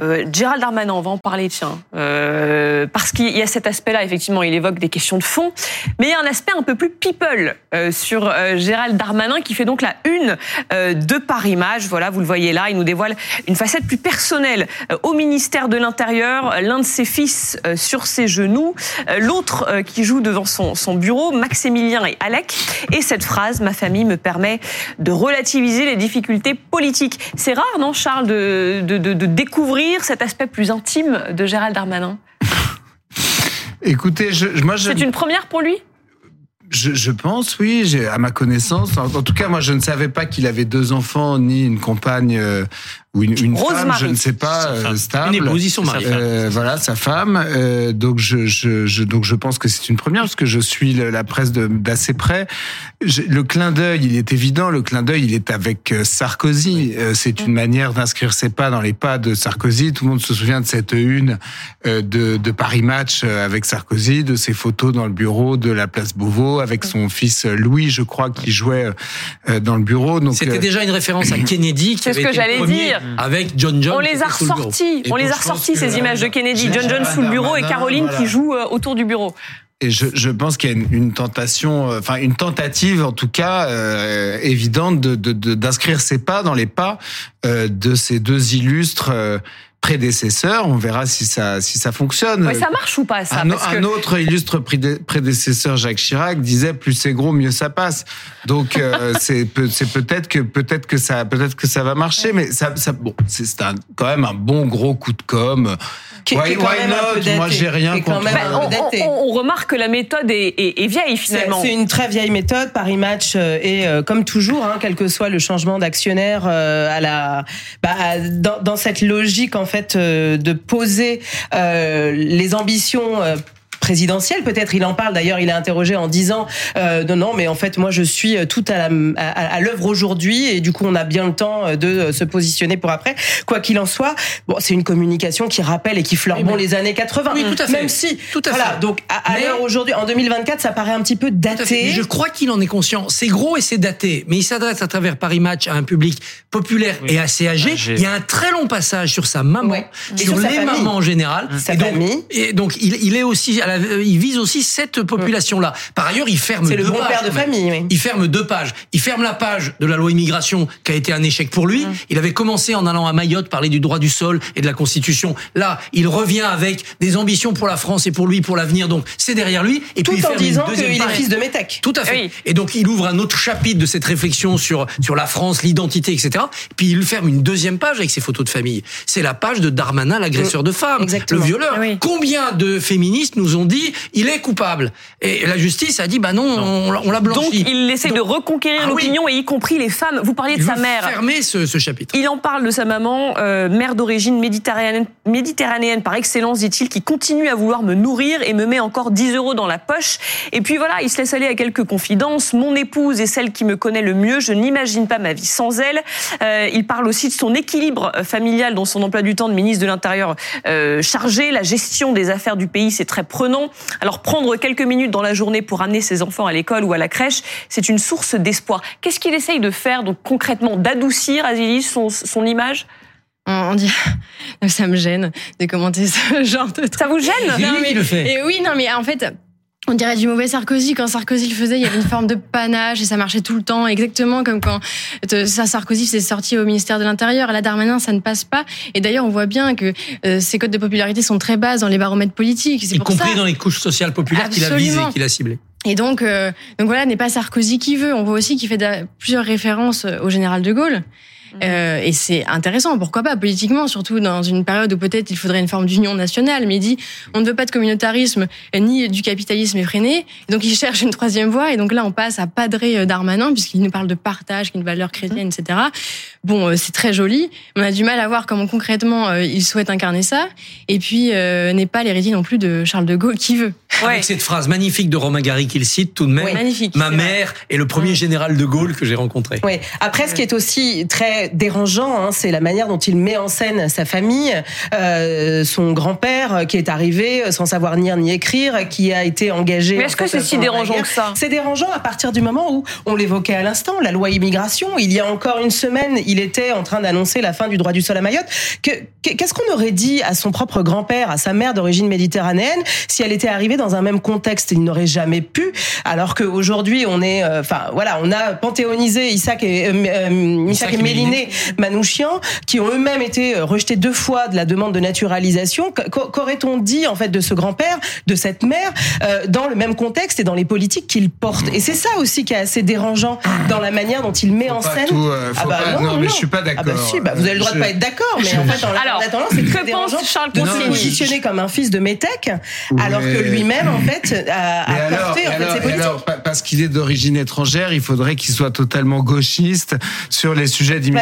Euh, Gérald Darmanin, on va en parler, tiens, euh, parce qu'il y a cet aspect-là. Effectivement, il évoque des questions de fond, mais il y a un aspect un peu plus people euh, sur Gérald Darmanin qui fait donc la une de Paris Match. Voilà, vous le voyez là, il nous dévoile une facette plus personnelle au ministère de l'Intérieur. L'un de ses fils sur ses genoux, l'autre qui joue devant son, bureau, Maximilien et Alec. Et cette phrase, ma famille me permet de relativiser les difficultés politiques. C'est rare, non, Charles, de découvrir cet aspect plus intime de Gérald Darmanin Écoutez, je, moi, je, C'est une première pour lui? Je, je pense, oui, à ma connaissance. En, en tout cas, moi, je ne savais pas qu'il avait deux enfants ni une compagne euh, ou une, une femme, je ne sais pas, euh, stable. Une épouse, ils sont mariés. Euh, voilà sa femme. Euh, donc je, je, je donc je pense que c'est une première parce que je suis le- la presse d'assez près. Je- le clin d'œil, il est évident. Le clin d'œil, il est avec euh, Sarkozy. Euh, c'est une manière d'inscrire ses pas dans les pas de Sarkozy. Tout le monde se souvient de cette une euh, de, de Paris Match avec Sarkozy, de ses photos dans le bureau de la place Beauvau avec son fils Louis, je crois, qui jouait euh, dans le bureau. Donc C'était euh, déjà une référence à Kennedy qui C'est ce avait que été le j'allais premier dire. Avec John John. On les a était sous le bureau. ressortis, on les a ressortis ces images de Kennedy, euh, John John sous le bureau et Caroline voilà. qui joue euh, autour du bureau. Et je, je pense qu'il y a une, une tentation, euh, enfin une tentative en tout cas euh, évidente de de- de- d'inscrire ses pas dans les pas euh, de ces deux illustres euh, prédécesseurs. On verra si ça si ça fonctionne. Ouais, ça marche ou pas ça? Un, Parce un que- autre illustre prédé- prédécesseur, Jacques Chirac, disait plus c'est gros, mieux ça passe. Donc euh, c'est peut- peut-être que peut-être que ça peut-être que ça va marcher, mais ça, ça bon c'est quand même un bon gros coup de com. Qui qui Why- not? Moi j'ai rien contre. même Bah, on, on- on remarque que la méthode est, est- est vieille C'est finalement. c'est une très vieille méthode. Paris Match euh, et euh, comme toujours, hein, quel que soit le changement d'actionnaire, euh, à la, bah, dans, dans cette logique en fait euh, de poser euh, les ambitions. Euh, présidentielles peut-être il en parle d'ailleurs il est interrogé en disant euh, non non mais en fait moi je suis tout à la, à, à l'œuvre aujourd'hui et du coup on a bien le temps euh, de se positionner pour après quoi qu'il en soit bon c'est une communication qui rappelle et qui fleure bon les années 80 Oui, tout à fait. même si Tout à voilà fait. donc à, à l'heure aujourd'hui en 2024 ça paraît un petit peu daté je crois qu'il en est conscient. C'est gros et c'est daté, mais il s'adresse à travers Paris Match à un public populaire et assez âgé. Âgé. Il y a un très long passage sur sa maman, Ouais. Sur, les famille. mamans en général. Sa et donc, famille. et donc il, il est aussi, à la- il vise aussi cette population-là. Par ailleurs, il ferme C'est le deux bon pages, père de famille, oui. Il ferme deux pages. Il ferme la page de la loi immigration qui a été un échec pour lui. Il avait commencé en allant à Mayotte parler du droit du sol et de la Constitution. Là, il revient avec des ambitions pour la France et pour lui, pour l'avenir. Donc, c'est derrière lui. Et tout puis, il en disant qu'il est fils de Métèque. Tout à fait. Oui. Et donc il ouvre un autre chapitre de cette réflexion sur sur la France, l'identité, etc. Puis il ferme une deuxième page avec ses photos de famille. C'est la page de Darmanin, l'agresseur de femmes, Exactement. le violeur. Ah oui. Combien de féministes nous ont dit il est coupable Et la justice a dit bah non, on, l'a- on l'a blanchi. Donc il essaie de reconquérir Ah oui. l'opinion et y compris les femmes. Vous parliez de il sa veut mère. fermer ce, ce chapitre. Il en parle de sa maman, euh, mère d'origine méditerranéenne, méditerranéenne par excellence, dit-il, qui continue à vouloir me nourrir et me met encore 10 euros dans la poche. Et puis voilà, il se laisse aller à quelques confidences. Mon épouse est celle qui me connaît le mieux. Je n'imagine pas ma vie sans elle. Euh, il parle aussi de son équilibre euh, familial dans son emploi du temps de ministre de l'Intérieur euh, chargé. La gestion des affaires du pays, c'est très prenant. Alors prendre quelques minutes dans la journée pour amener ses enfants à l'école ou à la crèche, c'est une source d'espoir. Qu'est-ce qu'il essaye de faire donc concrètement D'adoucir, Azilis, son, son image? On, dit, ça me gêne de commenter ce genre de truc. Ça vous gêne? Le fait. Et oui, non, mais en fait. On dirait du mauvais Sarkozy. Quand Sarkozy le faisait, il y avait une forme de panache et ça marchait tout le temps, exactement comme quand euh, ça Sarkozy s'est sorti au ministère de l'Intérieur. Là, Darmanin, ça ne passe pas. Et d'ailleurs, on voit bien que euh, ses codes de popularité sont très bas dans les baromètres politiques. Y pour compris ça. dans les couches sociales populaires qu'il a visées, qu'il a ciblées. Et donc, euh, donc voilà, n'est pas Sarkozy qui veut. On voit aussi qu'il fait plusieurs références au général de Gaulle. Euh, et c'est intéressant, pourquoi pas, politiquement, surtout dans une période où peut-être il faudrait une forme d'union nationale, mais il dit on ne veut pas de communautarisme ni du capitalisme effréné, et donc il cherche une troisième voie, et donc là on passe à padrer euh, Darmanin, puisqu'il nous parle de partage, qui est une valeur chrétienne, etc. Bon, euh, c'est très joli, mais on a du mal à voir comment concrètement euh, il souhaite incarner ça, et puis euh, n'est pas l'héritier non plus de Charles de Gaulle qui veut. Ouais. Avec cette phrase magnifique de Romain Gary qu'il cite tout de même. Oui. Magnifique. Ma mère est le premier général de Gaulle que j'ai rencontré. Oui. Après, ce qui est aussi très très dérangeant, hein, c'est la manière dont il met en scène sa famille, euh, son grand-père qui est arrivé sans savoir lire ni écrire, qui a été engagé. Mais est-ce que c'est si dérangeant que ça? C'est dérangeant à partir du moment où on l'évoquait à l'instant, la loi immigration. Il y a encore une semaine, il était en train d'annoncer la fin du droit du sol à Mayotte. Qu'est-ce qu'on aurait dit à son propre grand-père, à sa mère d'origine méditerranéenne, si elle était arrivée dans un même contexte? Il n'aurait jamais pu. Alors qu'aujourd'hui, on est, euh, enfin voilà, on a panthéonisé Isaac et, euh, euh Isaac et Méliné Manouchian, qui ont eux-mêmes été rejetés deux fois de la demande de naturalisation. Qu'aurait-on dit en fait de ce grand-père, de cette mère, euh, dans le même contexte et dans les politiques qu'il porte? Et c'est ça aussi qui est assez dérangeant dans la manière dont il met en scène. Tout, euh, ah bah non, non, mais je suis pas d'accord. Ah bah si, bah vous avez le droit de pas être d'accord, mais en fait, en, alors, attendant, c'est très dérangeant Charles de se positionner comme un fils de Métèque, alors que lui-même, en fait, a, a porté en fait, ses politiques. Alors, parce qu'il est d'origine étrangère, il faudrait qu'il soit totalement gauchiste sur les sujets d'immigration,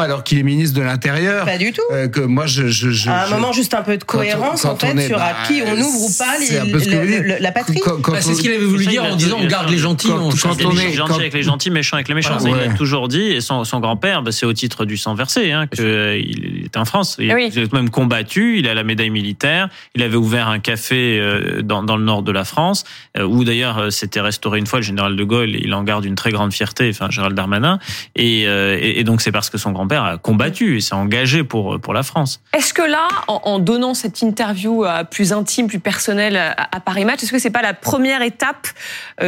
alors qu'il est ministre de l'Intérieur. Pas du tout. Euh, que moi, je, je, je, à un moment, juste un peu de cohérence, en fait, sur à bah, qui on ouvre ou pas les, la patrie. Bah, c'est ce qu'il avait voulu dire en disant on garde les gentils, on change on est gentil avec les gentils, méchant avec les méchants. Il a toujours dit, et son, son grand-père, bah, c'est au titre du sang versé, hein, en France. Il a même combattu, il a la médaille militaire, il avait ouvert un café euh, dans, dans le nord de la France, euh, où d'ailleurs euh, c'était restauré une fois le général de Gaulle, il en garde une très grande fierté, enfin Gérald Darmanin, et, et, donc c'est parce que son grand-père a combattu et s'est engagé pour, pour la France. Est-ce que là, en, en, donnant cette interview plus intime, plus personnelle à, à Paris Match, est-ce que c'est pas la première étape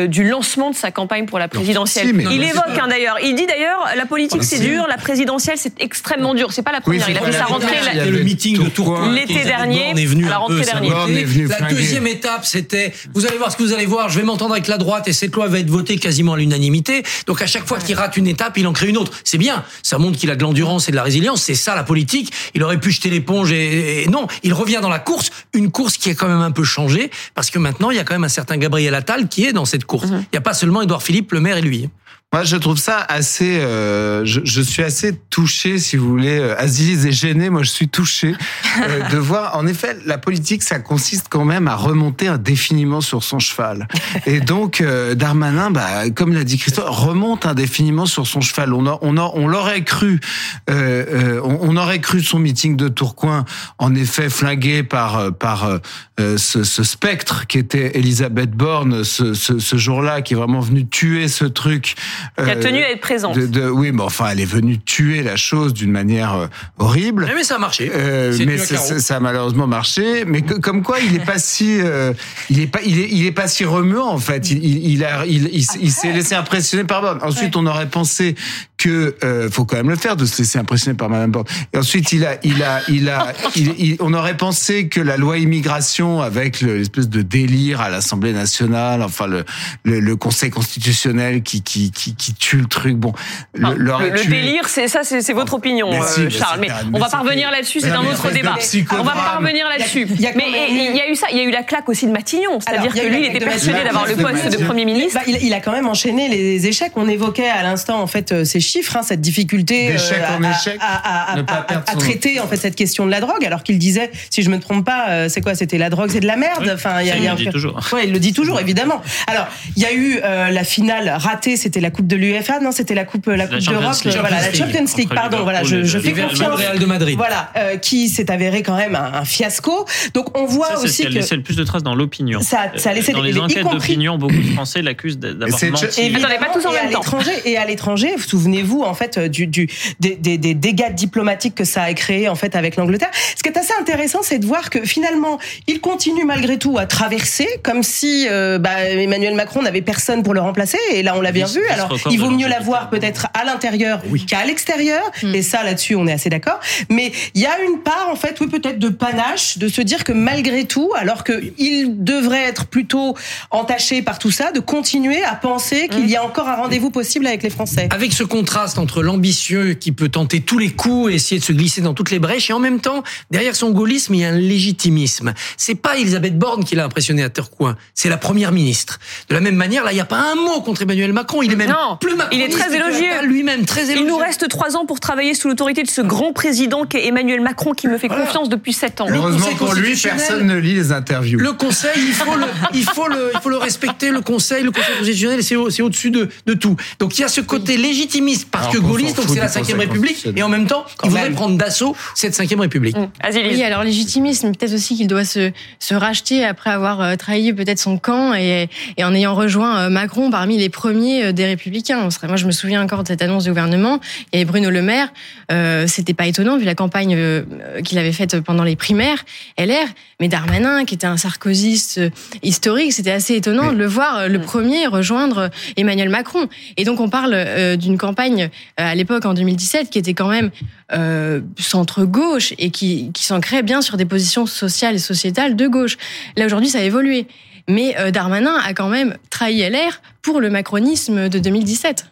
du lancement de sa campagne pour la présidentielle Il évoque hein, d'ailleurs, il dit d'ailleurs la politique c'est dur, la présidentielle c'est extrêmement dur. C'est pas la première. Sa rentrée. le meeting de Tourcoing l'été dernier, à la rentrée dernière. La deuxième étape, c'était vous allez voir ce que vous allez voir. Je vais m'entendre avec la droite et cette loi va être votée quasiment à l'unanimité. Donc à chaque fois qu'il rate une étape, il en crée une autre. C'est bien. Ça montre qu'il a de l'endurance et de la résilience. C'est ça la politique. Il aurait pu jeter l'éponge et, non, il revient dans la course. Une course qui a quand même un peu changé parce que maintenant il y a quand même un certain Gabriel Attal qui est dans cette course. Mhm. Il n'y a pas seulement Édouard Philippe, le maire et lui. Moi, je trouve ça assez. Euh, je, je, suis assez touché, si vous voulez. Euh, Aziz est gêné. Moi, je suis touché euh, de voir. En effet, la politique, ça consiste quand même à remonter indéfiniment sur son cheval. Et donc, euh, Darmanin, bah, comme l'a dit Christophe, remonte indéfiniment sur son cheval. On, a, on, a, on l'aurait cru. On, on, aurait cru son meeting de Tourcoing, en effet, flingué par par ce, ce, spectre qui était Elisabeth Borne ce, ce, ce jour-là, qui est vraiment venu tuer ce truc. Qui a tenu à être présente. De, de, oui, mais enfin, elle est venue tuer la chose d'une manière euh, horrible. Mais ça a marché. Euh, mais ça a malheureusement marché. Mais que, comme quoi, il est pas si, euh, il est pas, il est, il est pas si remuant en fait. Il, il, il a, il, il, s'est laissé impressionner par Borne. Ensuite, on aurait pensé que euh, faut quand même le faire de se laisser impressionner par Madame Borne. Et ensuite, il a, il a, il a, il, on aurait pensé que la loi immigration avec l'espèce de délire à l'Assemblée nationale, enfin le, le, le Conseil constitutionnel qui, qui, qui, qui, tue le truc. Bon, le, le, délire, c'est ça, c'est votre opinion, euh, Charles. Mais, on va pas revenir là-dessus, c'est un autre débat. On va pas revenir là-dessus. Mais il y a eu ça, il y a eu la claque aussi de Matignon, c'est-à-dire que lui, il était persuadé d'avoir le poste de Premier ministre. Bah, il a quand même enchaîné les échecs. On évoquait à l'instant, en fait, euh, ces chiffres, hein, cette difficulté euh, à, traiter en fait cette question de la drogue, alors qu'il disait, si je me trompe pas, c'est quoi C'était la drogue, c'est de la merde. enfin, il, le dit toujours. Il le dit toujours, évidemment. Alors, il y a eu la finale ratée, c'était la Coupe de l'UEFA, non C'était la Coupe, la Coupe d'Europe, voilà, la Champions League. Pardon, voilà, je, je fais confiance. Real de Madrid. Voilà, euh, qui s'est avéré quand même un, fiasco. Donc on voit ça, aussi ce qui a laissé le plus de traces dans l'opinion. Ça, ça a laissé dans les enquêtes d'opinion, beaucoup de Français l'accusent d'avoir menti. Évidemment, pas tous en même temps. Et à l'étranger, souvenez-vous en fait du, du des, des, des, dégâts diplomatiques que ça a créé en fait avec l'Angleterre. Ce qui est assez intéressant, c'est de voir que finalement, il continue malgré tout à traverser, comme si euh, bah, Emmanuel Macron n'avait personne pour le remplacer. Et là, on l'a bien vu. Alors, il vaut mieux l'avoir peut-être à l'intérieur qu'à l'extérieur. Mm. Et ça, là-dessus, on est assez d'accord. Mais il y a une part, en fait, oui, peut-être de panache, de se dire que malgré tout, alors qu'il devrait être plutôt entaché par tout ça, de continuer à penser qu'il y a encore un rendez-vous possible avec les Français. Avec ce contraste entre l'ambitieux qui peut tenter tous les coups et essayer de se glisser dans toutes les brèches, et en même temps, derrière son gaullisme, il y a un légitimisme. C'est pas Elisabeth Borne qui l'a impressionné à Tourcoing, c'est la première ministre. De la même manière, là, il n'y a pas un mot contre Emmanuel Macron. Il est même non, plus il est très élogieux. Lui-même très élogieux. Il nous reste trois ans pour travailler sous l'autorité de ce grand président qu'est Emmanuel Macron qui me fait confiance depuis sept ans. Heureusement pour lui, personne ne lit les interviews. Le Conseil, il faut le, il faut le, il faut le respecter. Le Conseil, le Conseil constitutionnel, c'est au, au-dessus de, de tout. Donc il y a ce côté légitimiste parce que gaulliste, donc c'est la Cinquième République, et en même temps, il voudrait prendre d'assaut cette Cinquième République. Mmh. Oui, alors légitimisme, peut-être aussi qu'il doit se, se racheter après avoir euh, trahi peut-être son camp et, et en ayant rejoint euh, Macron parmi les premiers euh, des Républicains. Moi, je me souviens encore de cette annonce du gouvernement. Il y avait Bruno Le Maire. Euh, C'était pas étonnant vu la campagne qu'il avait faite pendant les primaires LR. Mais Darmanin, qui était un sarkozyste historique, c'était assez étonnant de le voir le premier rejoindre Emmanuel Macron. Et donc on parle d'une campagne à l'époque en 2017 qui était quand même euh, centre gauche et qui, qui s'ancrait bien sur des positions sociales et sociétales de gauche. Là aujourd'hui, ça a évolué. Mais euh, Darmanin a quand même trahi LR pour le macronisme de 2017.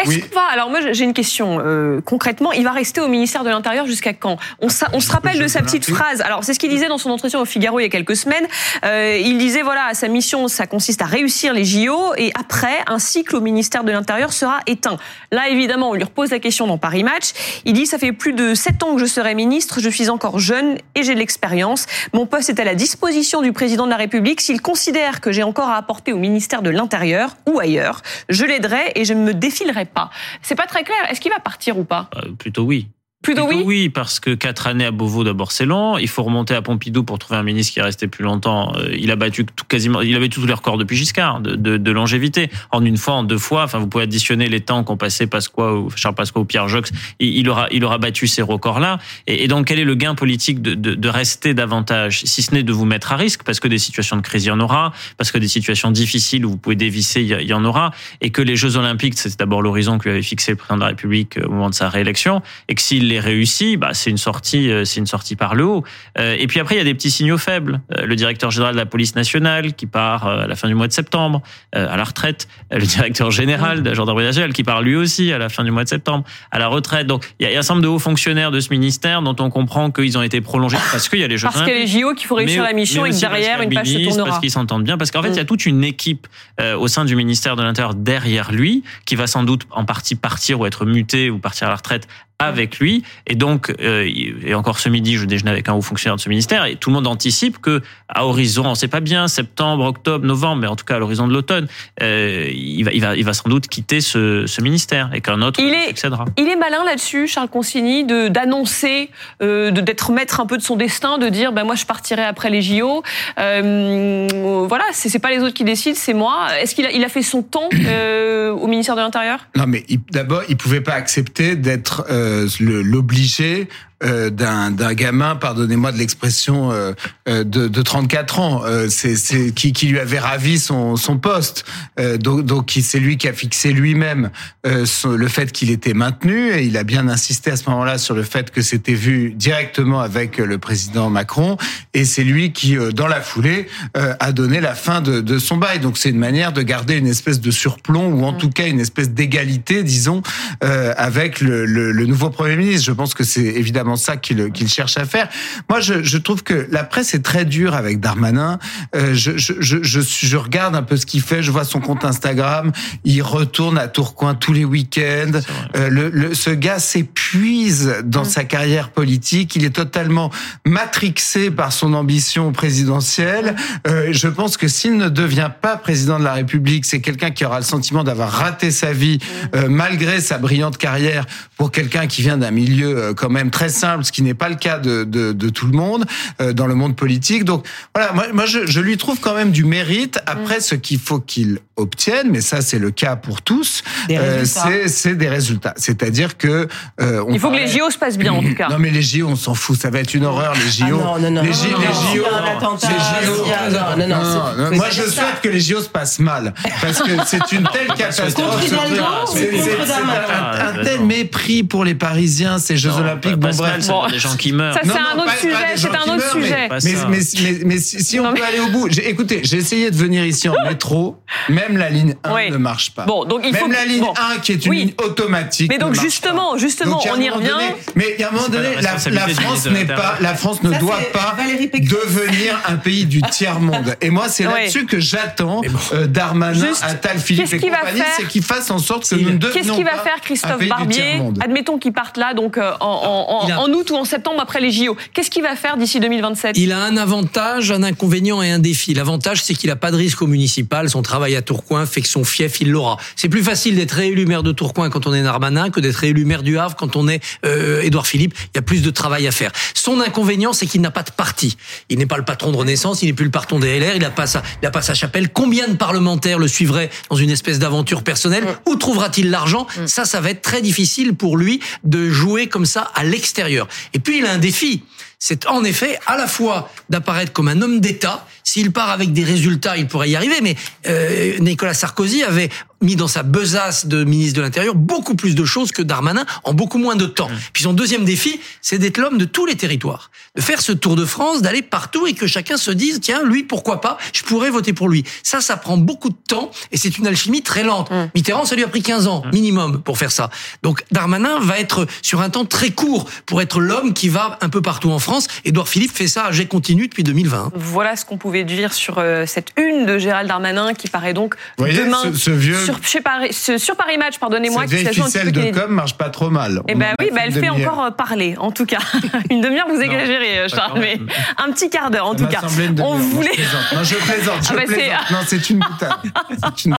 Est-ce qu'on va alors moi j'ai une question euh, concrètement. Il va rester au ministère de l'Intérieur jusqu'à quand? On, on se rappelle de sa petite phrase. Alors c'est ce qu'il disait dans son entretien au Figaro il y a quelques semaines. Euh, il disait voilà sa mission ça consiste à réussir les JO et après un cycle au ministère de l'Intérieur sera éteint. Là évidemment on lui repose la question dans Paris Match. Il dit ça fait plus de sept ans que je serai ministre je suis encore jeune et j'ai de l'expérience. Mon poste est à la disposition du président de la République. S'il considère que j'ai encore à apporter au ministère de l'Intérieur ou ailleurs je l'aiderai et je ne me défilerai pas. C'est pas très clair. Est-ce qu'il va partir ou pas? Euh, Plutôt oui. Plutôt, oui. Oui, parce que quatre années à Beauvau, d'abord, c'est long. Il faut remonter à Pompidou pour trouver un ministre qui est resté plus longtemps. Euh, il a battu tout, quasiment, il avait tous les records depuis Giscard de, de, de, longévité. En une fois, en deux fois. Enfin, vous pouvez additionner les temps qu'ont passé Pasqua ou Charles Pasqua ou Pierre Jox. Il, aura, il aura battu ces records-là. Et, et, donc, quel est le gain politique de, de, de rester davantage, si ce n'est de vous mettre à risque, parce que des situations de crise, il y en aura, parce que des situations difficiles où vous pouvez dévisser, il y en aura, et que les Jeux Olympiques, c'est d'abord l'horizon que lui avait fixé le président de la République au moment de sa réélection, et que s'il les réussit, bah, c'est une sortie, euh, c'est une sortie par le haut. Euh, et puis après, il y a des petits signaux faibles. Euh, le directeur général de la police nationale qui part à la fin du mois de septembre à la retraite. Le directeur général de la gendarmerie nationale qui part lui aussi à la fin du mois de septembre à la retraite. Donc il y a un certain nombre de hauts fonctionnaires de ce ministère dont on comprend qu'ils ont été prolongés parce qu'il y a les Jeux Parce qu'il y a les JO qu'il faut réussir la mission et derrière une page se tournera. Parce qu'ils s'entendent bien. Parce qu'en fait, il y a mm. toute une équipe au sein du ministère de l'Intérieur derrière lui qui va sans doute en partie partir ou être muté ou partir à la retraite avec lui. Et donc, euh, et encore ce midi, je déjeunais avec un haut fonctionnaire de ce ministère, et tout le monde anticipe que à horizon, on sait pas bien, septembre, octobre, novembre, mais en tout cas à l'horizon de l'automne, euh, il, va, il, va, il va sans doute quitter ce, ce ministère et qu'un autre il est, succédera. Il est malin là-dessus, Charles Consigny, de d'annoncer, euh, d'être maître un peu de son destin, de dire, ben moi je partirai après les JO. Euh, voilà, c'est pas les autres qui décident, c'est moi. Est-ce qu'il a, il a fait son temps euh, au ministère de l'Intérieur? Non, mais d'abord, il pouvait pas accepter d'être euh, l'obliger euh, d'un gamin, pardonnez-moi de l'expression, euh, euh, de, de 34 ans, c'est qui, qui lui avait ravi son, son poste. donc donc c'est lui qui a fixé lui-même le fait qu'il était maintenu et il a bien insisté à ce moment-là sur le fait que c'était vu directement avec le président Macron et c'est lui qui, dans la foulée, a donné la fin de, de son bail. Donc c'est une manière de garder une espèce de surplomb ou en tout cas une espèce d'égalité, disons, avec le, le, le nouveau Premier ministre. Je pense que c'est évidemment ça qu'il cherche à faire. Moi, je, je, trouve que la presse est très dure avec Darmanin. Euh, je, je, je, je, regarde un peu ce qu'il fait. Je vois son compte Instagram. Il retourne à Tourcoing tous les week-ends. Euh, le, le, ce gars s'épuise dans sa carrière politique. Il est totalement matrixé par son ambition présidentielle. Euh, je pense que s'il ne devient pas président de la République, c'est quelqu'un qui aura le sentiment d'avoir raté sa vie euh, malgré sa brillante carrière pour quelqu'un qui vient d'un milieu quand même très simple, ce qui n'est pas le cas de, de, de, tout le monde euh, dans le monde politique. Donc voilà, moi, moi je, je, lui trouve quand même du mérite. Après, ce qu'il faut qu'il obtienne, mais ça c'est le cas pour tous, euh, c'est des résultats. C'est-à-dire que euh, on il faut que les JO se passent bien en tout cas. Non mais les JO, on s'en fout, ça va être une horreur les JO. Ah non, non, non, les, JO, les JO, non, non, non, Moi je souhaite que les JO se passent mal parce que c'est une telle catastrophe. C'est un, un tel mépris pour les Parisiens, ces Jeux Olympiques. Bon, c'est des gens qui meurent. Ça, c'est un autre sujet. C'est un autre sujet. Mais, mais, mais, mais, si, on peut aller au bout, écoutez, j'ai essayé de venir ici en métro, même la ligne 1 ne marche pas. Bon, donc il même faut la ligne 1 qui est une ligne automatique. Mais donc justement, pas. justement, donc, on y revient. Donné, mais il y a un moment donné, la, la, France n'est pas, la France ne Ça, doit pas devenir un pays du tiers monde. Et moi, c'est là-dessus que j'attends euh, Darmanin, Attal, Philippe et compagnie, c'est qu'il fasse en sorte que nous ne Qu'est-ce qu'il va faire, Christophe Barbier Admettons qu'il parte là, donc euh, en, en, août ou en septembre après les JO. Qu'est-ce qu'il va faire d'ici 2027 Il a un avantage, un inconvénient et un défi. L'avantage, c'est qu'il n'a pas de risque au municipal. Son travail à Tourcoing fait que son fief, il l'aura. C'est plus facile d'être réélu maire de Tourcoing quand on est Darmanin que d'être réélu maire du Havre quand on est euh, Édouard Philippe. Il y a plus de travail à faire. Son inconvénient, c'est qu'il n'a pas de parti. Il n'est pas le patron de Renaissance, il n'est plus le patron des LR, il n'a pas sa, il a pas sa chapelle. Combien de parlementaires le suivraient dans une espèce d'aventure personnelle? Où trouvera-t-il l'argent? Ça, ça va être très difficile pour lui de jouer comme ça à l'extérieur. Et puis il a un défi c'est en effet à la fois d'apparaître comme un homme d'État. S'il part avec des résultats, il pourrait y arriver. Mais euh, Nicolas Sarkozy avait mis dans sa besace de ministre de l'Intérieur beaucoup plus de choses que Darmanin en beaucoup moins de temps. Puis son deuxième défi, c'est d'être l'homme de tous les territoires, de faire ce tour de France, d'aller partout et que chacun se dise tiens lui pourquoi pas, je pourrais voter pour lui. Ça, ça prend beaucoup de temps et c'est une alchimie très lente. Mmh. Mitterrand, ça lui a pris 15 ans minimum pour faire ça. Donc Darmanin va être sur un temps très court pour être l'homme qui va un peu partout en France France. Édouard Philippe fait ça à jet continu depuis 2020. Voilà ce qu'on pouvait dire sur euh, cette une de Gérald Darmanin qui paraît donc voyez, demain ce, ce vieux... sur, Paris, sur Paris Match, pardonnez-moi. Cette vieille ficelle de com marche pas trop mal. Eh ben oui, bah elle fait encore euh, parler, en tout cas. une demi-heure, vous exagérez, non, Charles, mais un petit quart d'heure, en tout cas. On voulait. Non, je. Non, je ah bah. Non, c'est une boutade.